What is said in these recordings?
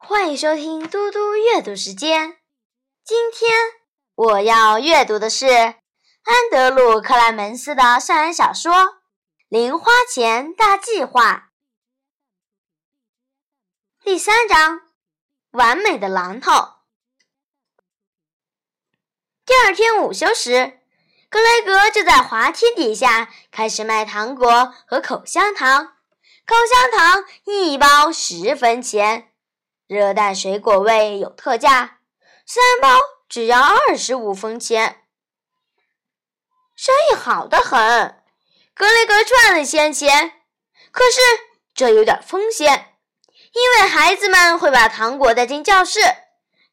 欢迎收听嘟嘟阅读时间。今天我要阅读的是安德鲁·克莱门斯的校园小说《零花钱大计划》第三章《完美的榔头》。第二天午休时，格雷格就在滑梯底下开始卖糖果和口香糖。口香糖一包十分钱，热带水果味有特价，三包只要二十五分钱，生意好得很。格雷格赚了些钱，可是这有点风险，因为孩子们会把糖果带进教室，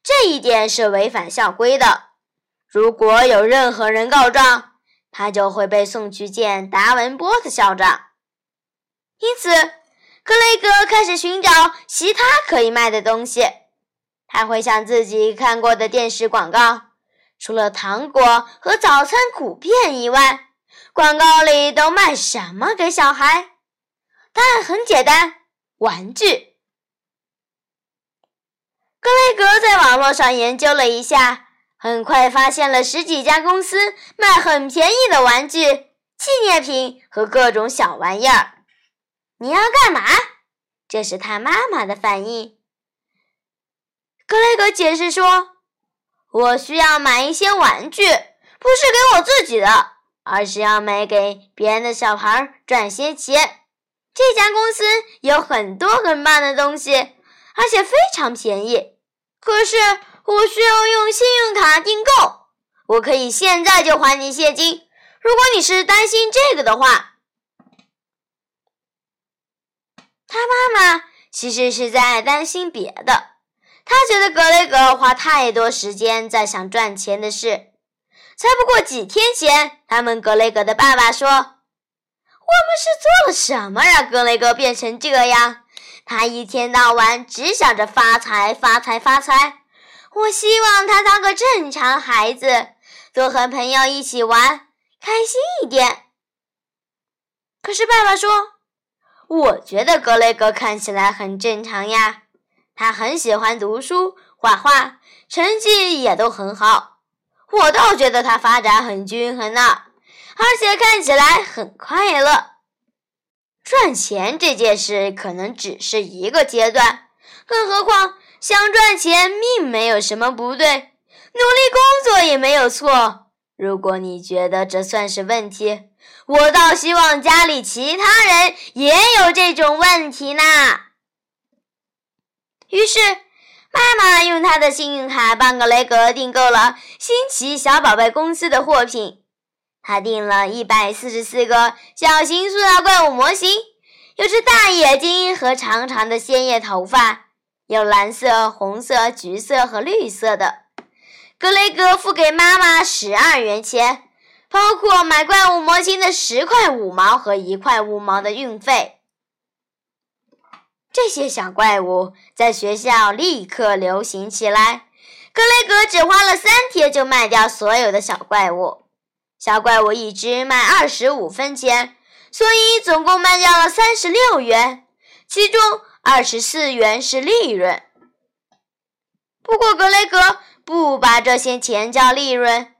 这一点是违反校规的。如果有任何人告状，他就会被送去见达文波特校长。因此，格雷格开始寻找其他可以卖的东西。他回想自己看过的电视广告，除了糖果和早餐谷片以外，广告里都卖什么给小孩？答案很简单：玩具。格雷格在网络上研究了一下，很快发现了十几家公司卖很便宜的玩具、纪念品和各种小玩意儿。你要干嘛？这是他妈妈的反应。格雷格解释说：“我需要买一些玩具，不是给我自己的，而是要买给别人的小孩赚些钱。这家公司有很多很棒的东西，而且非常便宜。可是我需要用信用卡订购，我可以现在就还你现金。如果你是担心这个的话。”他妈妈其实是在担心别的，他觉得格雷格花太多时间在想赚钱的事。才不过几天前，他们格雷格的爸爸说：“我们是做了什么让格雷格变成这样？他一天到晚只想着发财、发财、发财。我希望他当个正常孩子，多和朋友一起玩，开心一点。”可是爸爸说。我觉得格雷格看起来很正常呀，他很喜欢读书、画画，成绩也都很好。我倒觉得他发展很均衡呢，而且看起来很快乐。赚钱这件事可能只是一个阶段，更何况想赚钱并没有什么不对，努力工作也没有错。如果你觉得这算是问题，我倒希望家里其他人也有这种问题呢。于是，妈妈用她的信用卡帮格雷格订购了新奇小宝贝公司的货品。他订了一百四十四个小型塑料怪物模型，有只大眼睛和长长的鲜艳头发，有蓝色、红色、橘色和绿色的。格雷格付给妈妈十二元钱。包括买怪物模型的十块五毛和一块五毛的运费。这些小怪物在学校立刻流行起来。格雷格只花了三天就卖掉所有的小怪物。小怪物一只卖二十五分钱，所以总共卖掉了三十六元，其中二十四元是利润。不过格雷格不把这些钱叫利润。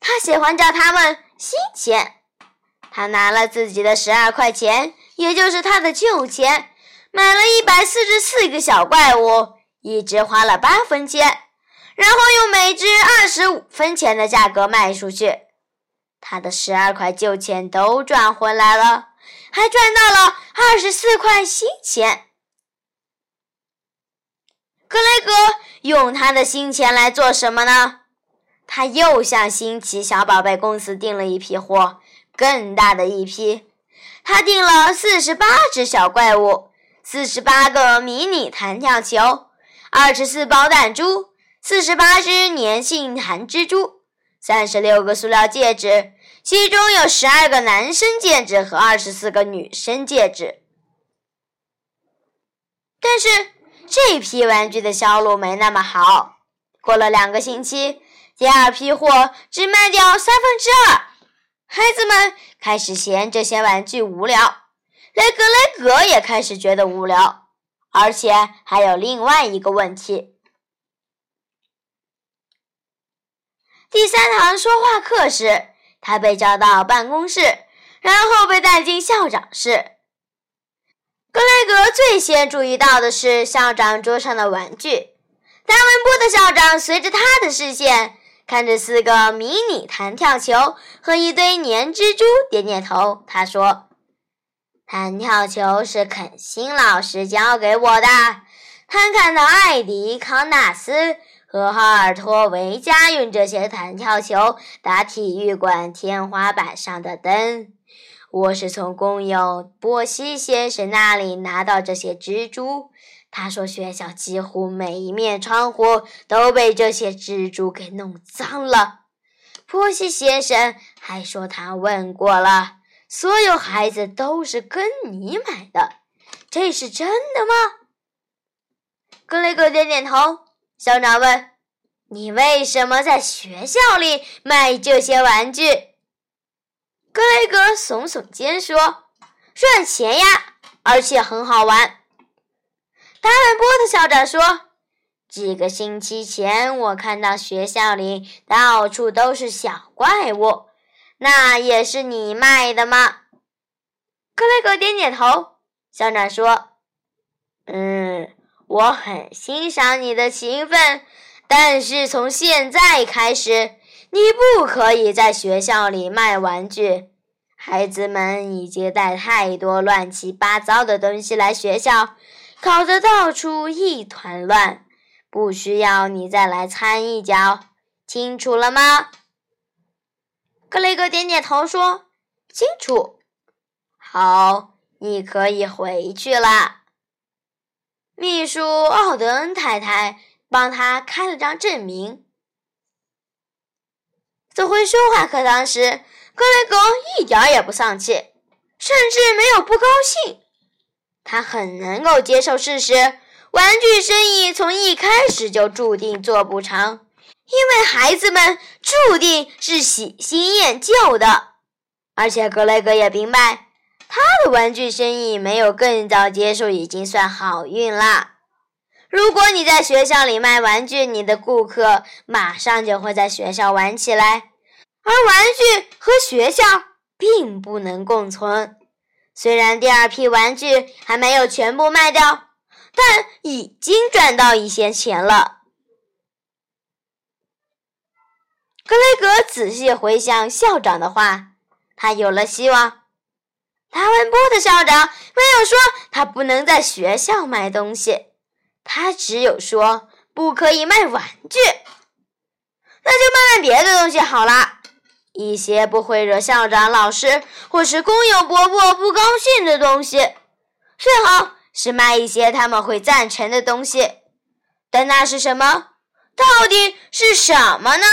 他喜欢叫他们新钱。他拿了自己的十二块钱，也就是他的旧钱，买了一百四十四个小怪物，一只花了八分钱，然后用每只二十五分钱的价格卖出去。他的十二块旧钱都赚回来了，还赚到了二十四块新钱。格雷格用他的新钱来做什么呢？他又向新奇小宝贝公司订了一批货，更大的一批。他订了四十八只小怪物，四十八个迷你弹跳球，二十四包弹珠，四十八只粘性弹蜘蛛，三十六个塑料戒指，其中有十二个男生戒指和二十四个女生戒指。但是这批玩具的销路没那么好。过了两个星期。第二批货只卖掉三分之二，孩子们开始嫌这些玩具无聊，连格雷格也开始觉得无聊。而且还有另外一个问题。第三堂说话课时，他被叫到办公室，然后被带进校长室。格雷格最先注意到的是校长桌上的玩具。达文波的校长随着他的视线，看着四个迷你弹跳球和一堆粘蜘蛛，点点头。他说。弹跳球是肯辛老师教给我的。他看到艾迪·康纳斯和哈尔托维加用这些弹跳球打体育馆天花板上的灯。我是从工友波西先生那里拿到这些蜘蛛。他说，学校几乎每一面窗户都被这些蜘蛛给弄脏了。波西先生还说，他问过了。所有孩子都是跟你买的，这是真的吗？格雷格点点头。校长问：“你为什么在学校里卖这些玩具？”格雷格耸耸肩说：“赚钱呀，而且很好玩。”达文波特校长说：“几个星期前，我看到学校里到处都是小怪物。”那也是你卖的吗？克雷格点点头。校长说：“嗯，我很欣赏你的勤奋，但是从现在开始，你不可以在学校里卖玩具。孩子们已经带太多乱七八糟的东西来学校，搞得到处一团乱，不需要你再来掺一脚，清楚了吗？”克雷格点点头说：“清楚，好，你可以回去了。”秘书奥德恩太太帮他开了张证明。走回说话课堂时，克雷格一点也不丧气，甚至没有不高兴。他很能够接受事实：玩具生意从一开始就注定做不长。因为孩子们注定是喜新厌旧的，而且格雷格也明白，他的玩具生意没有更早结束已经算好运了。如果你在学校里卖玩具，你的顾客马上就会在学校玩起来，而玩具和学校并不能共存。虽然第二批玩具还没有全部卖掉，但已经赚到一些钱了。格雷格仔细回想校长的话，他有了希望。达文波的校长没有说他不能在学校卖东西，他只有说不可以卖玩具。那就卖卖别的东西好了，一些不会惹校长、老师或是工友伯伯不高兴的东西，最好是卖一些他们会赞成的东西。但那是什么？到底是什么呢？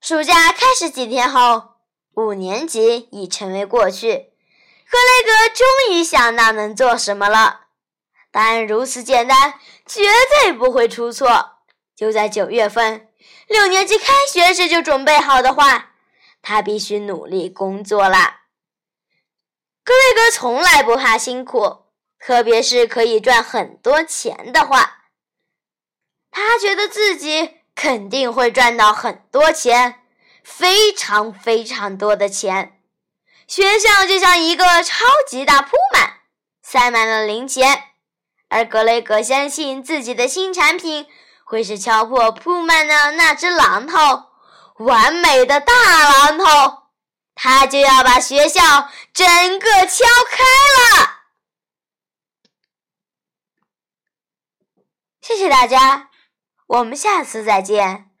暑假开始几天后，五年级已成为过去。格雷格终于想到能做什么了。答案如此简单，绝对不会出错。就在九月份，六年级开学时就准备好的话，他必须努力工作了。格雷格从来不怕辛苦，特别是可以赚很多钱的话，他觉得自己。肯定会赚到很多钱，非常非常多的钱。学校就像一个超级大铺满，塞满了零钱。而格雷格相信自己的新产品会是敲破铺满的那只榔头，完美的大榔头。他就要把学校整个敲开了。谢谢大家。我们下次再见。